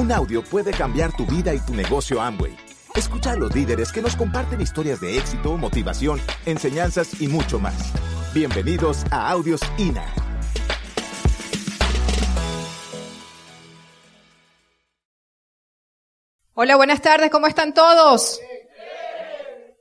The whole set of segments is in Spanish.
Un audio puede cambiar tu vida y tu negocio Amway. Escucha a los líderes que nos comparten historias de éxito, motivación, enseñanzas y mucho más. Bienvenidos a Audios INA. Hola, buenas tardes, ¿cómo están todos?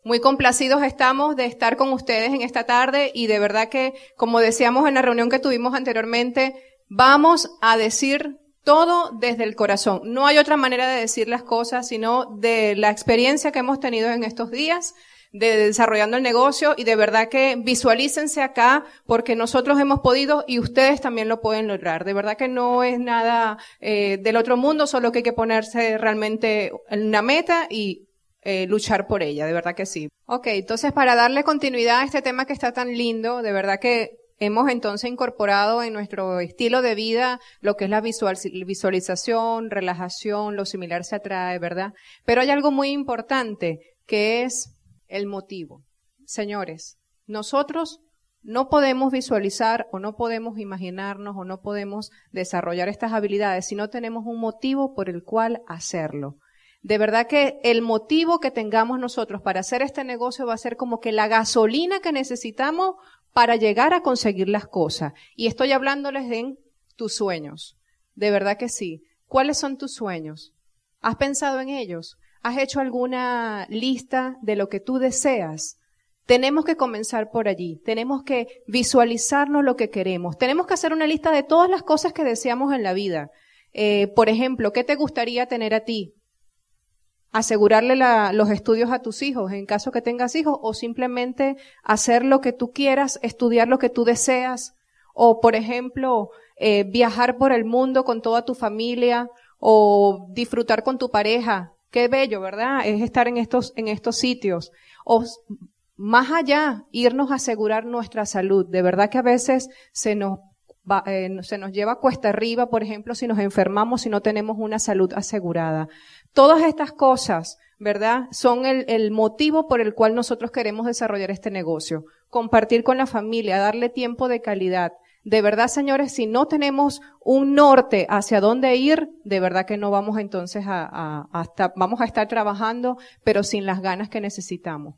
Muy complacidos estamos de estar con ustedes en esta tarde y de verdad que, como decíamos en la reunión que tuvimos anteriormente, vamos a decir todo desde el corazón. No hay otra manera de decir las cosas, sino de la experiencia que hemos tenido en estos días de desarrollando el negocio y de verdad que visualícense acá porque nosotros hemos podido y ustedes también lo pueden lograr. De verdad que no es nada eh, del otro mundo, solo que hay que ponerse realmente en una meta y eh, luchar por ella, de verdad que sí. Ok, entonces para darle continuidad a este tema que está tan lindo, de verdad que hemos entonces incorporado en nuestro estilo de vida lo que es la visualización, relajación, lo similar se atrae, ¿verdad? Pero hay algo muy importante que es el motivo. Señores, nosotros no podemos visualizar o no podemos imaginarnos o no podemos desarrollar estas habilidades si no tenemos un motivo por el cual hacerlo. De verdad que el motivo que tengamos nosotros para hacer este negocio va a ser como que la gasolina que necesitamos para llegar a conseguir las cosas. Y estoy hablándoles de tus sueños. De verdad que sí. ¿Cuáles son tus sueños? ¿Has pensado en ellos? ¿Has hecho alguna lista de lo que tú deseas? Tenemos que comenzar por allí. Tenemos que visualizarnos lo que queremos. Tenemos que hacer una lista de todas las cosas que deseamos en la vida. Eh, por ejemplo, ¿qué te gustaría tener a ti? Asegurarle los estudios a tus hijos en caso que tengas hijos o simplemente hacer lo que tú quieras, estudiar lo que tú deseas o por ejemplo eh, viajar por el mundo con toda tu familia o disfrutar con tu pareja. Qué bello, ¿verdad? Es estar en estos, en estos sitios. O más allá, irnos a asegurar nuestra salud. De verdad que a veces se nos eh, se nos lleva cuesta arriba, por ejemplo, si nos enfermamos, si no tenemos una salud asegurada. Todas estas cosas, ¿verdad? Son el, el, motivo por el cual nosotros queremos desarrollar este negocio. Compartir con la familia, darle tiempo de calidad. De verdad, señores, si no tenemos un norte hacia dónde ir, de verdad que no vamos entonces a vamos a estar trabajando, pero sin las ganas que necesitamos.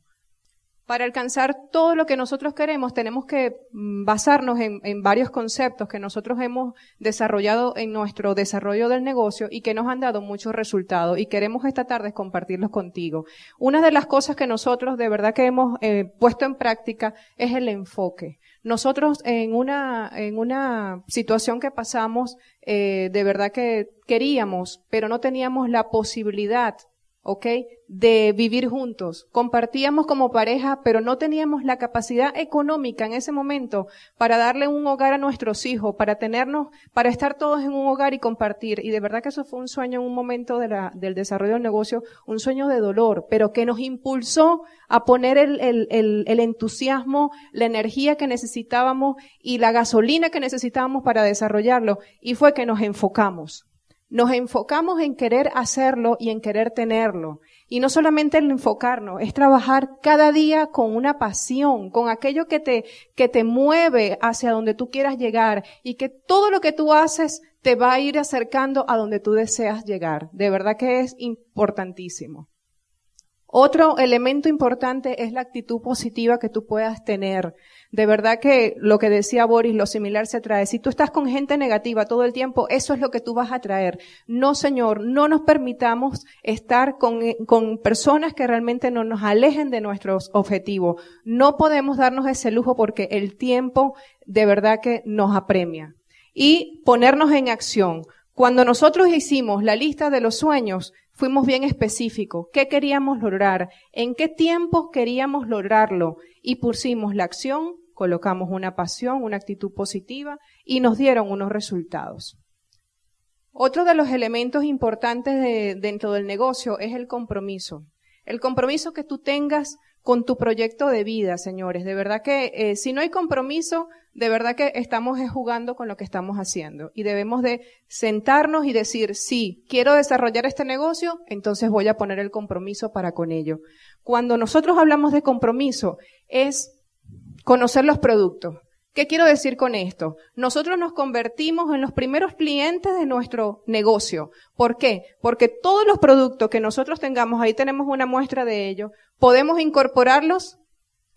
Para alcanzar todo lo que nosotros queremos, tenemos que mm, basarnos en, varios conceptos que nosotros hemos desarrollado en nuestro desarrollo del negocio y que nos han dado muchos resultados y queremos esta tarde compartirlos contigo. Una de las cosas que nosotros de verdad que hemos eh, puesto en práctica es el enfoque. Nosotros en una, en una situación que pasamos, eh, de verdad que queríamos, pero no teníamos la posibilidad ¿ok? De vivir juntos. Compartíamos como pareja, pero no teníamos la capacidad económica en ese momento para darle un hogar a nuestros hijos, para tenernos, para estar todos en un hogar y compartir. Y de verdad que eso fue un sueño en un momento de la, del desarrollo del negocio, un sueño de dolor, pero que nos impulsó a poner el, el, el, el entusiasmo, la energía que necesitábamos y la gasolina que necesitábamos para desarrollarlo. Y fue que nos enfocamos. Nos enfocamos en querer hacerlo y en querer tenerlo. Y no solamente en enfocarnos, es trabajar cada día con una pasión, con aquello que te, que te mueve hacia donde tú quieras llegar y que todo lo que tú haces te va a ir acercando a donde tú deseas llegar. De verdad que es importantísimo. Otro elemento importante es la actitud positiva que tú puedas tener. De verdad que lo que decía Boris, lo similar se atrae. Si tú estás con gente negativa todo el tiempo, eso es lo que tú vas a traer. No, Señor, no nos permitamos estar con, con personas que realmente no nos alejen de nuestros objetivos. No podemos darnos ese lujo porque el tiempo de verdad que nos apremia. Y ponernos en acción. Cuando nosotros hicimos la lista de los sueños, fuimos bien específicos. ¿Qué queríamos lograr? ¿En qué tiempo queríamos lograrlo? Y pusimos la acción, colocamos una pasión, una actitud positiva y nos dieron unos resultados. Otro de los elementos importantes dentro del negocio es el compromiso. El compromiso que tú tengas con tu proyecto de vida, señores. De verdad que eh, si no hay compromiso, de verdad que estamos jugando con lo que estamos haciendo. Y debemos de sentarnos y decir, sí, quiero desarrollar este negocio, entonces voy a poner el compromiso para con ello. Cuando nosotros hablamos de compromiso, es conocer los productos. ¿Qué quiero decir con esto? Nosotros nos convertimos en los primeros clientes de nuestro negocio. ¿Por qué? Porque todos los productos que nosotros tengamos, ahí tenemos una muestra de ello, podemos incorporarlos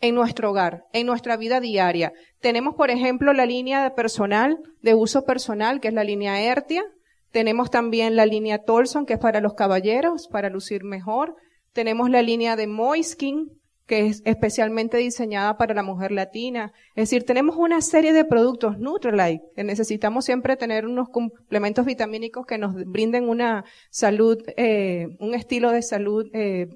en nuestro hogar, en nuestra vida diaria. Tenemos, por ejemplo, la línea de personal, de uso personal, que es la línea Ertia. Tenemos también la línea Tolson, que es para los caballeros, para lucir mejor. Tenemos la línea de Moiskin, que es especialmente diseñada para la mujer latina. Es decir, tenemos una serie de productos Nutrilite, que necesitamos siempre tener unos complementos vitamínicos que nos brinden una salud, eh, un estilo de salud eh,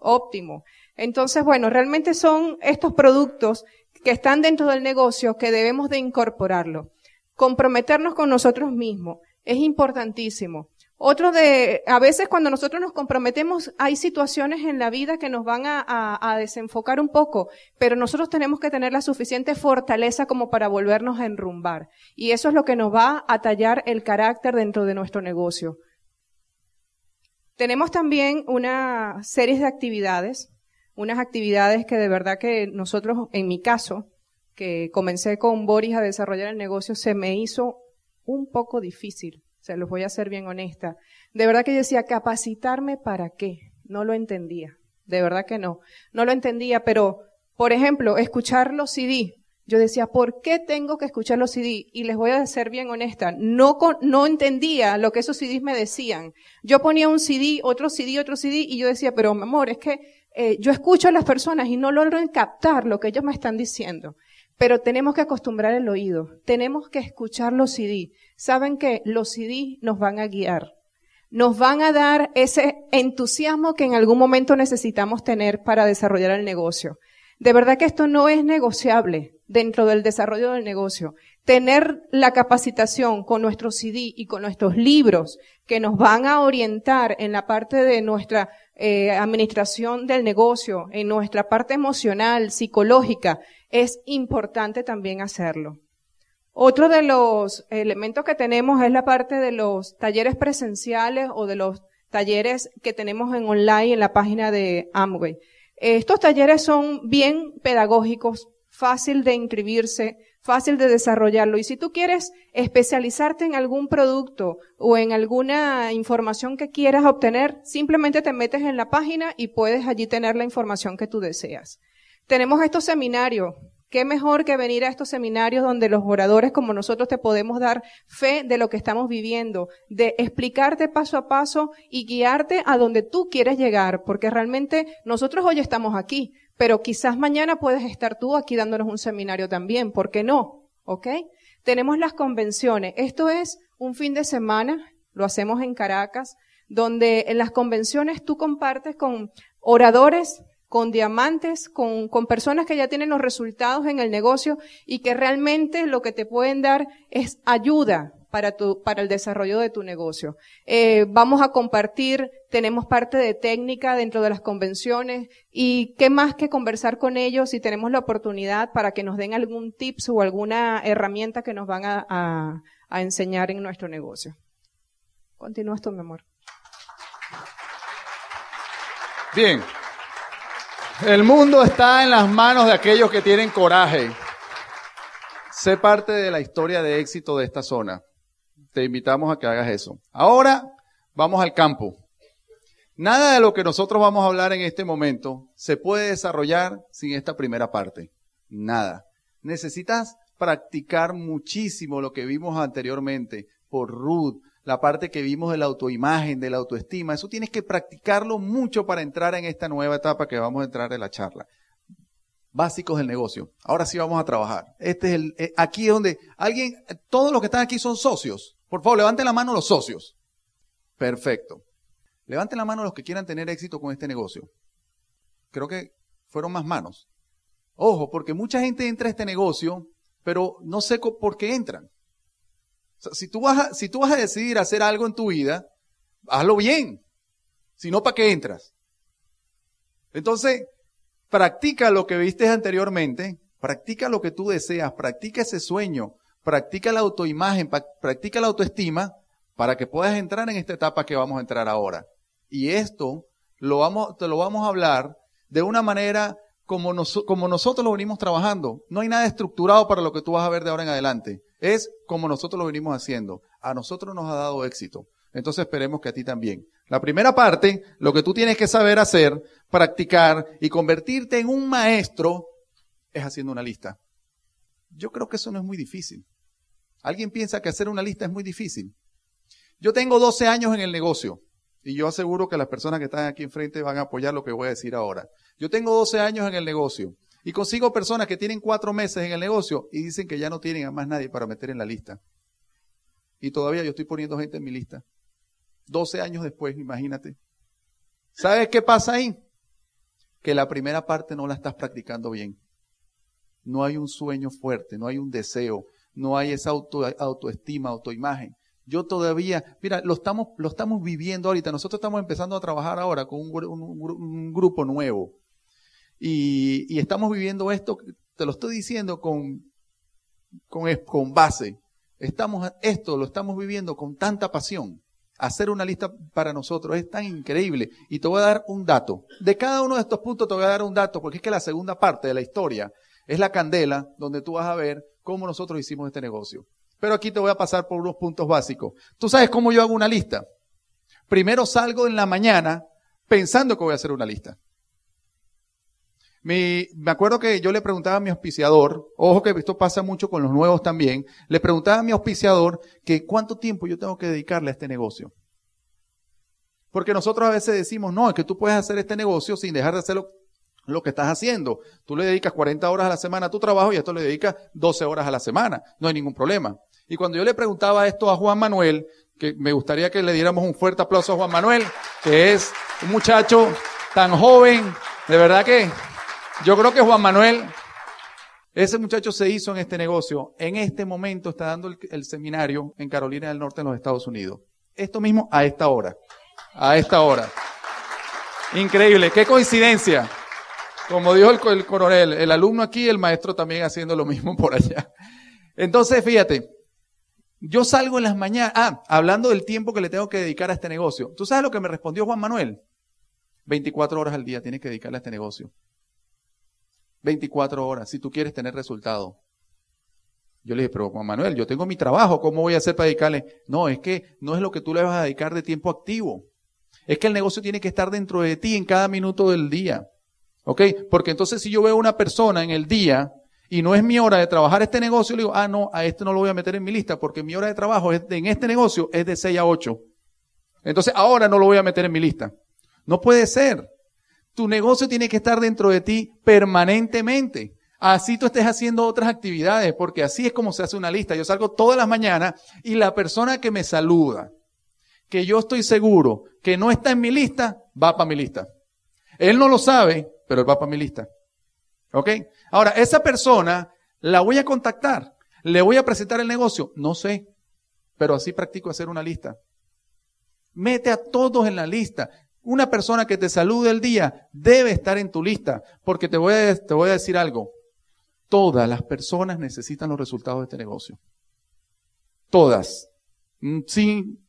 óptimo. Entonces, bueno, realmente son estos productos que están dentro del negocio que debemos de incorporarlo. Comprometernos con nosotros mismos es importantísimo. Otro de, a veces cuando nosotros nos comprometemos, hay situaciones en la vida que nos van a, desenfocar un poco, pero nosotros tenemos que tener la suficiente fortaleza como para volvernos a enrumbar. Y eso es lo que nos va a tallar el carácter dentro de nuestro negocio. Tenemos también una serie de actividades, unas actividades que de verdad que nosotros, en mi caso, que comencé con Boris a desarrollar el negocio, se me hizo un poco difícil se los voy a ser bien honesta. De verdad que yo decía, capacitarme para qué? No lo entendía. De verdad que no. No lo entendía, pero, por ejemplo, escuchar los CD. Yo decía, ¿por qué tengo que escuchar los CD? Y les voy a ser bien honesta, no, no entendía lo que esos CDs me decían. Yo ponía un CD, otro CD, otro CD, y yo decía, pero mi amor, es que eh, yo escucho a las personas y no logro captar lo que ellos me están diciendo. Pero tenemos que acostumbrar el oído, tenemos que escuchar los CD. Saben que los CD nos van a guiar, nos van a dar ese entusiasmo que en algún momento necesitamos tener para desarrollar el negocio. De verdad que esto no es negociable dentro del desarrollo del negocio. Tener la capacitación con nuestros CD y con nuestros libros que nos van a orientar en la parte de nuestra eh, administración del negocio, en nuestra parte emocional, psicológica, es importante también hacerlo. Otro de los elementos que tenemos es la parte de los talleres presenciales o de los talleres que tenemos en online en la página de Amway. Estos talleres son bien pedagógicos, fácil de inscribirse, fácil de desarrollarlo. Y si tú quieres especializarte en algún producto o en alguna información que quieras obtener, simplemente te metes en la página y puedes allí tener la información que tú deseas. Tenemos estos seminarios. Qué mejor que venir a estos seminarios donde los oradores como nosotros te podemos dar fe de lo que estamos viviendo, de explicarte paso a paso y guiarte a donde tú quieres llegar, porque realmente nosotros hoy estamos aquí, pero quizás mañana puedes estar tú aquí dándonos un seminario también, ¿por qué no? ¿Ok? Tenemos las convenciones. Esto es un fin de semana, lo hacemos en Caracas, donde en las convenciones tú compartes con oradores con diamantes, con, con, personas que ya tienen los resultados en el negocio y que realmente lo que te pueden dar es ayuda para tu, para el desarrollo de tu negocio. Eh, vamos a compartir, tenemos parte de técnica dentro de las convenciones y qué más que conversar con ellos si tenemos la oportunidad para que nos den algún tips o alguna herramienta que nos van a, a, a enseñar en nuestro negocio. Continúa esto, mi amor. Bien. El mundo está en las manos de aquellos que tienen coraje. Sé parte de la historia de éxito de esta zona. Te invitamos a que hagas eso. Ahora vamos al campo. Nada de lo que nosotros vamos a hablar en este momento se puede desarrollar sin esta primera parte. Nada. Necesitas practicar muchísimo lo que vimos anteriormente por Ruth, la parte que vimos de la autoimagen, de la autoestima. Eso tienes que practicarlo mucho para entrar en esta nueva etapa que vamos a entrar en la charla. Básicos del negocio. Ahora sí vamos a trabajar. Este es el, eh, aquí es donde alguien, todos los que están aquí son socios. Por favor, levanten la mano los socios. Perfecto. Levanten la mano los que quieran tener éxito con este negocio. Creo que fueron más manos. Ojo, porque mucha gente entra a este negocio, pero no sé por qué entran si, tú vas a, si tú vas a decidir hacer algo en tu vida, hazlo bien. Si no, ¿para qué entras? Entonces, practica lo que viste anteriormente, practica lo que tú deseas, practica ese sueño, practica la autoimagen, practica la autoestima para que puedas entrar en esta etapa que vamos a entrar ahora. Y esto lo vamos, te lo vamos a hablar de una manera como, como nosotros lo venimos trabajando. No hay nada estructurado para lo que tú vas a ver de ahora en adelante. Es como nosotros lo venimos haciendo. A nosotros nos ha dado éxito. Entonces esperemos que a ti también. La primera parte, lo que tú tienes que saber hacer, practicar y convertirte en un maestro, es haciendo una lista. Yo creo que eso no es muy difícil. ¿Alguien piensa que hacer una lista es muy difícil? Yo tengo 12 años en el negocio y yo aseguro que las personas que están aquí enfrente van a apoyar lo que voy a decir ahora. Yo tengo 12 años en el negocio y consigo personas que tienen cuatro meses en el negocio y dicen que ya no tienen a más nadie para meter en la lista. Y todavía yo estoy poniendo gente en mi lista. 12 años después, imagínate. ¿Sabes qué pasa ahí? Que la primera parte no la estás practicando bien. No hay un sueño fuerte, no hay un deseo, no hay esa auto, autoestima, autoimagen. Yo todavía, mira, lo estamos, lo estamos viviendo ahorita. Nosotros estamos empezando a trabajar ahora con un, grupo nuevo. Y, y, estamos viviendo esto, te lo estoy diciendo con, con, con base. Estamos, esto lo estamos viviendo con tanta pasión. Hacer una lista para nosotros es tan increíble. Y te voy a dar un dato. De cada uno de estos puntos te voy a dar un dato, porque es que la segunda parte de la historia es la candela donde tú vas a ver cómo nosotros hicimos este negocio. Pero aquí te voy a pasar por unos puntos básicos. Tú sabes cómo yo hago una lista. Primero salgo en la mañana pensando que voy a hacer una lista. me acuerdo que yo le preguntaba a mi auspiciador, ojo que esto pasa mucho con los nuevos también, le preguntaba a mi auspiciador que cuánto tiempo yo tengo que dedicarle a este negocio. Porque nosotros a veces decimos, no, es que tú puedes hacer este negocio sin dejar de hacerlo lo que estás haciendo. Tú le dedicas 40 horas a la semana a tu trabajo y esto le dedicas 12 horas a la semana. No hay ningún problema. Y cuando yo le preguntaba esto a Juan Manuel, que me gustaría que le diéramos un fuerte aplauso a Juan Manuel, que es un muchacho tan joven, de verdad que yo creo que Juan Manuel, ese muchacho se hizo en este negocio, en este momento está dando el seminario en Carolina del Norte en los Estados Unidos. Esto mismo a esta hora, a esta hora. Increíble, qué coincidencia. Como dijo el, coronel, el alumno aquí, el maestro también haciendo lo mismo por allá. Entonces, fíjate, yo salgo en las mañanas, ah, hablando del tiempo que le tengo que dedicar a este negocio. ¿Tú sabes lo que me respondió Juan Manuel? 24 horas al día tienes que dedicarle a este negocio. 24 horas, si tú quieres tener resultado. Yo le dije, pero Juan Manuel, yo tengo mi trabajo, ¿cómo voy a hacer para dedicarle? No, es que no es lo que tú le vas a dedicar de tiempo activo. Es que el negocio tiene que estar dentro de ti en cada minuto del día. ¿Ok? Porque entonces si yo veo una persona en el día y no es mi hora de trabajar este negocio, le digo, ah, no, a este no lo voy a meter en mi lista porque mi hora de trabajo en este negocio es de 6 a 8. Entonces ahora no lo voy a meter en mi lista. No puede ser. Tu negocio tiene que estar dentro de ti permanentemente. Así tú estés haciendo otras actividades, porque así es como se hace una lista. Yo salgo todas las mañanas y la persona que me saluda, que yo estoy seguro que no está en mi lista, va para mi lista. Él no lo sabe, pero él va para mi lista. ¿Ok? Ahora, esa persona la voy a contactar. ¿Le voy a presentar el negocio? No sé, pero así practico hacer una lista. Mete a todos en la lista. Una persona que te salude el día debe estar en tu lista, porque te voy a, te voy a decir algo. Todas las personas necesitan los resultados de este negocio. Todas. Mm, sin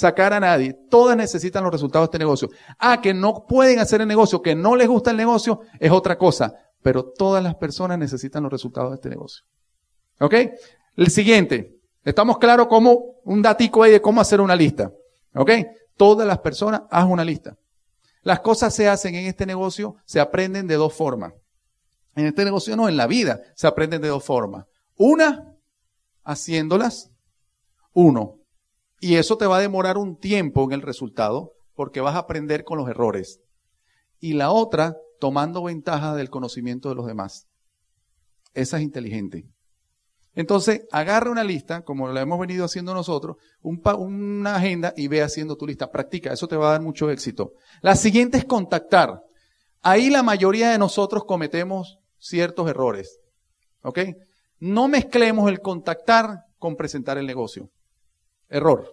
sacar a nadie. Todas necesitan los resultados de este negocio. Ah, que no pueden hacer el negocio, que no les gusta el negocio, es otra cosa. Pero todas las personas necesitan los resultados de este negocio. ¿Ok? El siguiente. Estamos claros como un datico ahí de cómo hacer una lista. ¿Ok? Todas las personas, haz una lista. Las cosas se hacen en este negocio, se aprenden de dos formas. En este negocio no, en la vida se aprenden de dos formas. Una, haciéndolas. Uno, y eso te va a demorar un tiempo en el resultado porque vas a aprender con los errores. Y la otra, tomando ventaja del conocimiento de los demás. Esa es inteligente. Entonces, agarra una lista, como la hemos venido haciendo nosotros, una agenda y ve haciendo tu lista. Practica, eso te va a dar mucho éxito. La siguiente es contactar. Ahí la mayoría de nosotros cometemos ciertos errores. ¿Ok? No mezclemos el contactar con presentar el negocio. Error.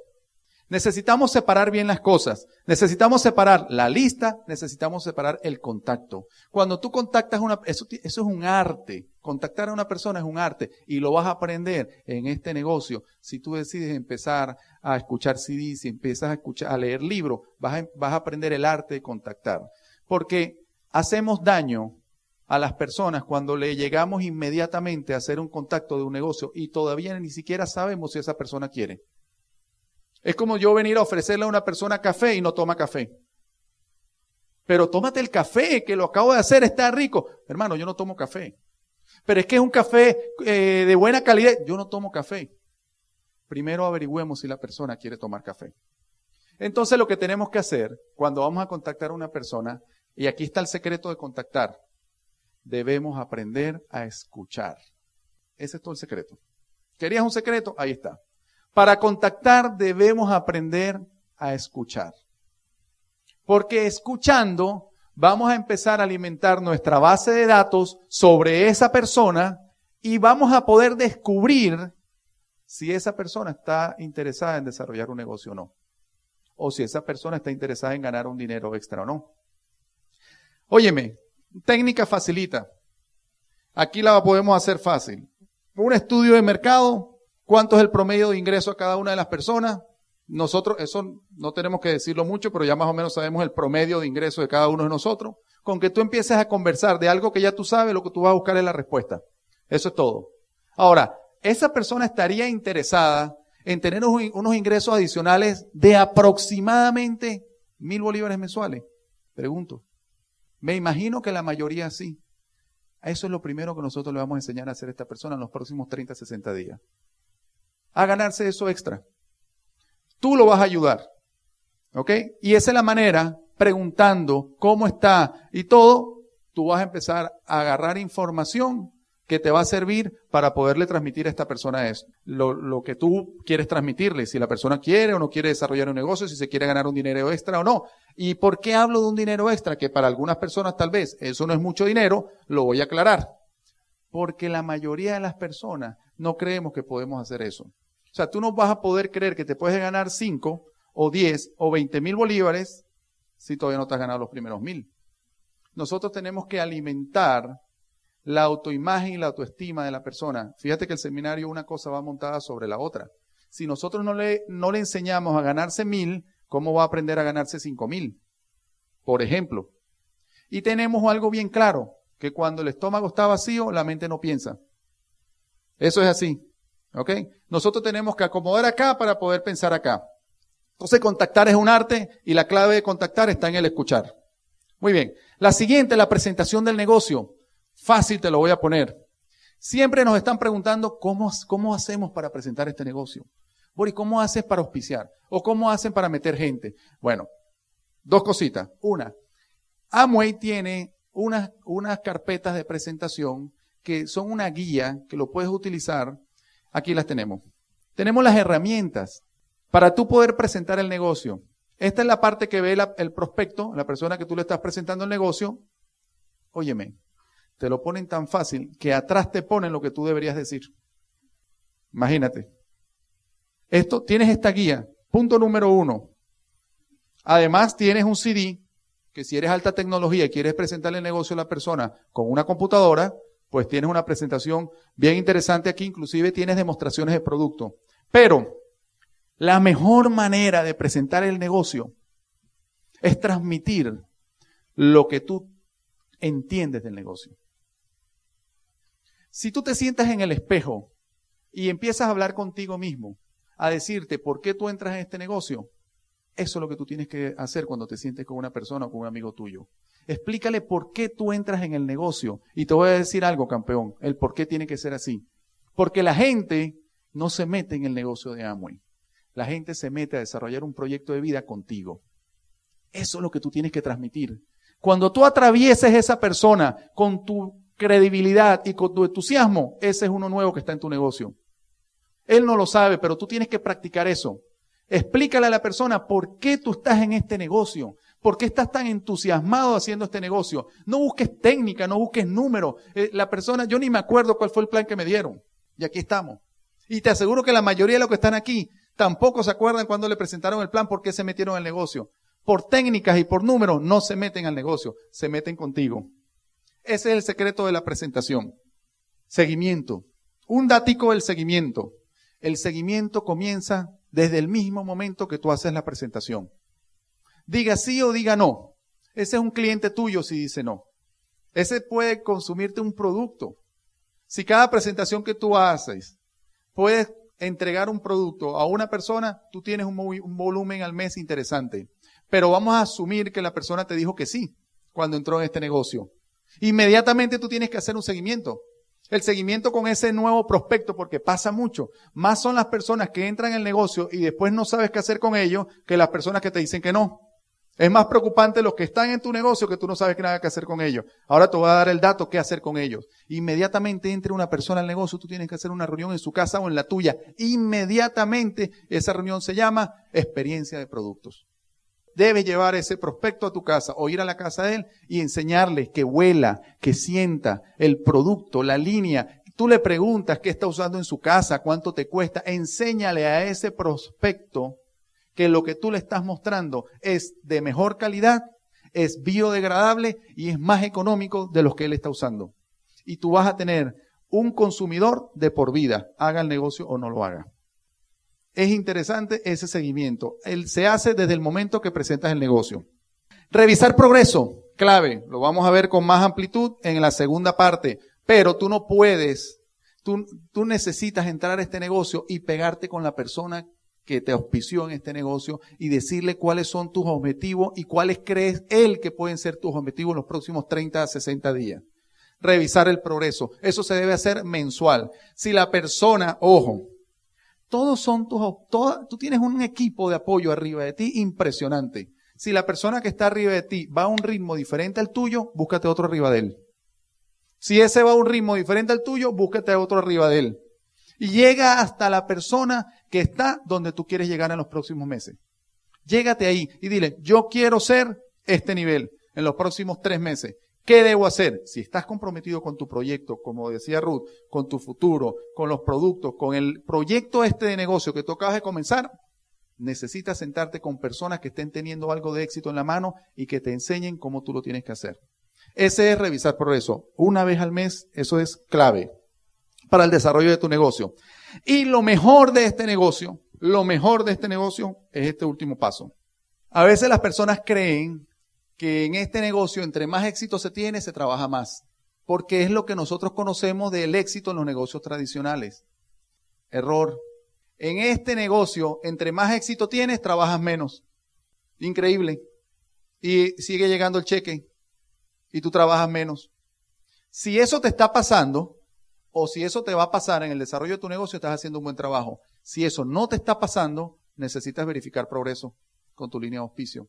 Necesitamos separar bien las cosas. Necesitamos separar la lista, necesitamos separar el contacto. Cuando tú contactas una, eso, eso es un arte. Contactar a una persona es un arte y lo vas a aprender en este negocio. Si tú decides empezar a escuchar CDs, si empiezas a escuchar, a leer libros, vas a, vas a aprender el arte de contactar. Porque hacemos daño a las personas cuando le llegamos inmediatamente a hacer un contacto de un negocio y todavía ni siquiera sabemos si esa persona quiere. Es como yo venir a ofrecerle a una persona café y no toma café. Pero tómate el café, que lo acabo de hacer, está rico. Hermano, yo no tomo café. Pero es que es un café eh, de buena calidad. Yo no tomo café. Primero averigüemos si la persona quiere tomar café. Entonces lo que tenemos que hacer cuando vamos a contactar a una persona, y aquí está el secreto de contactar, debemos aprender a escuchar. Ese es todo el secreto. ¿Querías un secreto? Ahí está. Para contactar debemos aprender a escuchar. Porque escuchando vamos a empezar a alimentar nuestra base de datos sobre esa persona y vamos a poder descubrir si esa persona está interesada en desarrollar un negocio o no. O si esa persona está interesada en ganar un dinero extra o no. Óyeme, técnica facilita. Aquí la podemos hacer fácil. Un estudio de mercado, cuánto es el promedio de ingreso a cada una de las personas. Nosotros, eso no tenemos que decirlo mucho, pero ya más o menos sabemos el promedio de ingreso de cada uno de nosotros. Con que tú empieces a conversar de algo que ya tú sabes, lo que tú vas a buscar es la respuesta. Eso es todo. Ahora, esa persona estaría interesada en tener unos ingresos adicionales de aproximadamente mil bolívares mensuales. Pregunto. Me imagino que la mayoría sí. Eso es lo primero que nosotros le vamos a enseñar a hacer a esta persona en los próximos 30, 60 días. A ganarse eso extra. Tú lo vas a ayudar. ¿Ok? Y esa es la manera, preguntando cómo está y todo, tú vas a empezar a agarrar información que te va a servir para poderle transmitir a esta persona eso. Lo, lo, que tú quieres transmitirle, si la persona quiere o no quiere desarrollar un negocio, si se quiere ganar un dinero extra o no. ¿Y por qué hablo de un dinero extra? Que para algunas personas tal vez eso no es mucho dinero, lo voy a aclarar. Porque la mayoría de las personas no creemos que podemos hacer eso. O sea, tú no vas a poder creer que te puedes ganar 5 o 10 o 20 mil bolívares si todavía no te has ganado los primeros mil. Nosotros tenemos que alimentar la autoimagen y la autoestima de la persona. Fíjate que el seminario una cosa va montada sobre la otra. Si nosotros no le, no le enseñamos a ganarse mil, ¿cómo va a aprender a ganarse cinco mil? Por ejemplo. Y tenemos algo bien claro, que cuando el estómago está vacío, la mente no piensa. Eso es así. ¿Ok? Nosotros tenemos que acomodar acá para poder pensar acá. Entonces, contactar es un arte y la clave de contactar está en el escuchar. Muy bien. La siguiente, la presentación del negocio. Fácil te lo voy a poner. Siempre nos están preguntando cómo, cómo hacemos para presentar este negocio. Boris, ¿cómo haces para auspiciar? ¿O cómo hacen para meter gente? Bueno, dos cositas. Una, Amway tiene unas, unas carpetas de presentación que son una guía que lo puedes utilizar. Aquí las tenemos. Tenemos las herramientas para tú poder presentar el negocio. Esta es la parte que ve el prospecto, la persona que tú le estás presentando el negocio. Óyeme, te lo ponen tan fácil que atrás te ponen lo que tú deberías decir. Imagínate. Esto, tienes esta guía. Punto número uno. Además, tienes un CD que si eres alta tecnología y quieres presentarle el negocio a la persona con una computadora, pues tienes una presentación bien interesante aquí, inclusive tienes demostraciones de producto. Pero la mejor manera de presentar el negocio es transmitir lo que tú entiendes del negocio. Si tú te sientas en el espejo y empiezas a hablar contigo mismo, a decirte por qué tú entras en este negocio, eso es lo que tú tienes que hacer cuando te sientes con una persona o con un amigo tuyo. Explícale por qué tú entras en el negocio. Y te voy a decir algo, campeón, el por qué tiene que ser así. Porque la gente no se mete en el negocio de Amway. La gente se mete a desarrollar un proyecto de vida contigo. Eso es lo que tú tienes que transmitir. Cuando tú atravieses esa persona con tu credibilidad y con tu entusiasmo, ese es uno nuevo que está en tu negocio. Él no lo sabe, pero tú tienes que practicar eso. Explícale a la persona por qué tú estás en este negocio, por qué estás tan entusiasmado haciendo este negocio. No busques técnica, no busques números. Eh, la persona, yo ni me acuerdo cuál fue el plan que me dieron. Y aquí estamos. Y te aseguro que la mayoría de los que están aquí tampoco se acuerdan cuando le presentaron el plan por qué se metieron al negocio. Por técnicas y por números no se meten al negocio, se meten contigo. Ese es el secreto de la presentación. Seguimiento. Un datico del seguimiento. El seguimiento comienza desde el mismo momento que tú haces la presentación. Diga sí o diga no. Ese es un cliente tuyo si dice no. Ese puede consumirte un producto. Si cada presentación que tú haces puedes entregar un producto a una persona, tú tienes un, un, volumen al mes interesante. Pero vamos a asumir que la persona te dijo que sí cuando entró en este negocio. Inmediatamente tú tienes que hacer un seguimiento. El seguimiento con ese nuevo prospecto, porque pasa mucho. Más son las personas que entran en el negocio y después no sabes qué hacer con ellos que las personas que te dicen que no. Es más preocupante los que están en tu negocio que tú no sabes qué nada que hacer con ellos. Ahora te voy a dar el dato qué hacer con ellos. Inmediatamente entre una persona al negocio, tú tienes que hacer una reunión en su casa o en la tuya. Inmediatamente esa reunión se llama experiencia de productos. Debes llevar ese prospecto a tu casa o ir a la casa de él y enseñarle que huela, que sienta el producto, la línea. Tú le preguntas qué está usando en su casa, cuánto te cuesta. Enséñale a ese prospecto que lo que tú le estás mostrando es de mejor calidad, es biodegradable y es más económico de los que él está usando. Y tú vas a tener un consumidor de por vida, haga el negocio o no lo haga. Es interesante ese seguimiento. Él se hace desde el momento que presentas el negocio. Revisar progreso, clave. Lo vamos a ver con más amplitud en la segunda parte. Pero tú no puedes, tú, tú necesitas entrar a este negocio y pegarte con la persona que te auspició en este negocio y decirle cuáles son tus objetivos y cuáles crees él que pueden ser tus objetivos en los próximos 30 a 60 días. Revisar el progreso. Eso se debe hacer mensual. Si la persona, ojo, todos son tus, tú tienes un equipo de apoyo arriba de ti impresionante. Si la persona que está arriba de ti va a un ritmo diferente al tuyo, búscate otro arriba de él. Si ese va a un ritmo diferente al tuyo, búscate otro arriba de él. Y llega hasta la persona que está donde tú quieres llegar en los próximos meses. Llégate ahí y dile, yo quiero ser este nivel en los próximos tres meses. ¿Qué debo hacer? Si estás comprometido con tu proyecto, como decía Ruth, con tu futuro, con los productos, con el proyecto este de negocio que tú acabas de comenzar, necesitas sentarte con personas que estén teniendo algo de éxito en la mano y que te enseñen cómo tú lo tienes que hacer. Ese es revisar progreso. Una vez al mes, eso es clave para el desarrollo de tu negocio. Y lo mejor de este negocio, lo mejor de este negocio es este último paso. A veces las personas creen que en este negocio, entre más éxito se tiene, se trabaja más. Porque es lo que nosotros conocemos del éxito en los negocios tradicionales. Error. En este negocio, entre más éxito tienes, trabajas menos. Increíble. Y sigue llegando el cheque. Y tú trabajas menos. Si eso te está pasando, o si eso te va a pasar en el desarrollo de tu negocio, estás haciendo un buen trabajo. Si eso no te está pasando, necesitas verificar progreso con tu línea de auspicio.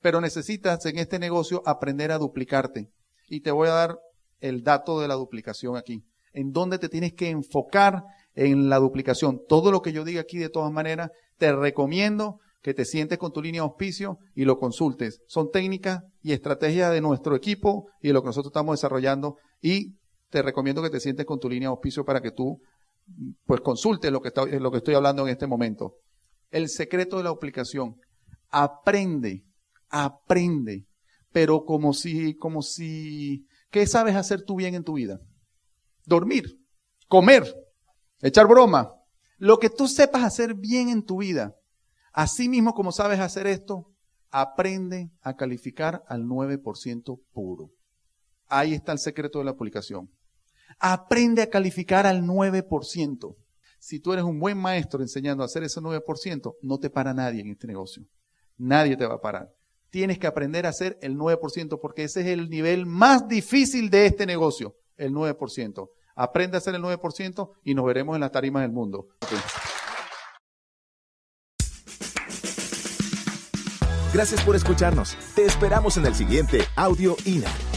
Pero necesitas en este negocio aprender a duplicarte. Y te voy a dar el dato de la duplicación aquí. En dónde te tienes que enfocar en la duplicación. Todo lo que yo diga aquí, de todas maneras, te recomiendo que te sientes con tu línea de auspicio y lo consultes. Son técnicas y estrategias de nuestro equipo y de lo que nosotros estamos desarrollando y te recomiendo que te sientes con tu línea de auspicio para que tú pues consultes lo que, está, lo que estoy hablando en este momento. El secreto de la aplicación. Aprende, aprende, pero como si, como si, ¿qué sabes hacer tú bien en tu vida? Dormir, comer, echar broma. Lo que tú sepas hacer bien en tu vida, así mismo como sabes hacer esto, aprende a calificar al 9% puro. Ahí está el secreto de la aplicación. Aprende a calificar al 9%. Si tú eres un buen maestro enseñando a hacer ese 9%, no te para nadie en este negocio. Nadie te va a parar. Tienes que aprender a hacer el 9% porque ese es el nivel más difícil de este negocio, el 9%. Aprende a hacer el 9% y nos veremos en las tarimas del mundo. Gracias por escucharnos. Te esperamos en el siguiente Audio INA.